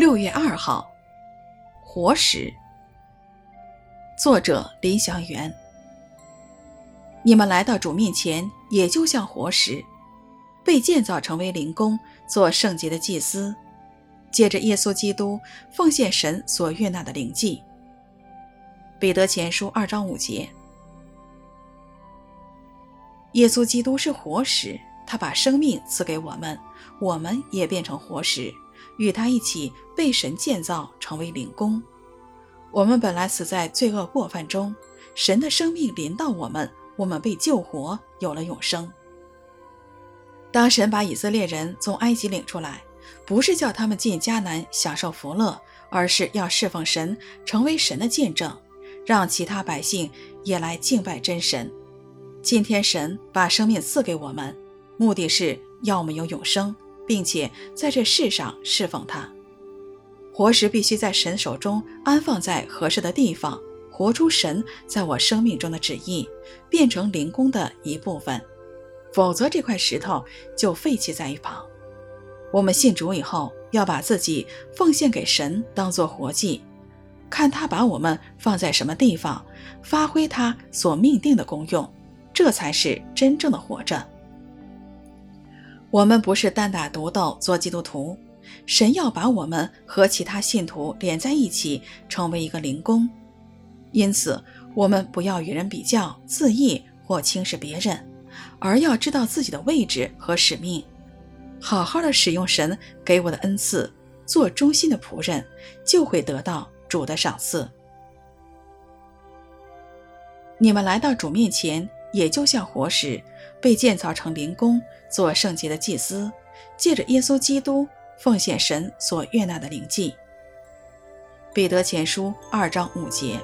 六月二号，活石。作者林祥元。你们来到主面前，也就像活石，被建造成为灵宫，做圣洁的祭司，借着耶稣基督奉献神所悦纳的灵祭。彼得前书二章五节。耶稣基督是活石，他把生命赐给我们，我们也变成活石。与他一起被神建造成为灵宫。我们本来死在罪恶过犯中，神的生命临到我们，我们被救活，有了永生。当神把以色列人从埃及领出来，不是叫他们进迦南享受福乐，而是要侍奉神，成为神的见证，让其他百姓也来敬拜真神。今天神把生命赐给我们，目的是要我们有永生。并且在这世上侍奉他，活石必须在神手中安放在合适的地方，活出神在我生命中的旨意，变成灵宫的一部分。否则，这块石头就废弃在一旁。我们信主以后，要把自己奉献给神，当作活祭，看他把我们放在什么地方，发挥他所命定的功用，这才是真正的活着。我们不是单打独斗做基督徒，神要把我们和其他信徒连在一起，成为一个灵宫。因此，我们不要与人比较、自意或轻视别人，而要知道自己的位置和使命，好好的使用神给我的恩赐，做忠心的仆人，就会得到主的赏赐。你们来到主面前，也就像活石。被建造成灵宫，做圣洁的祭司，借着耶稣基督奉献神所悦纳的灵祭。彼得前书二章五节。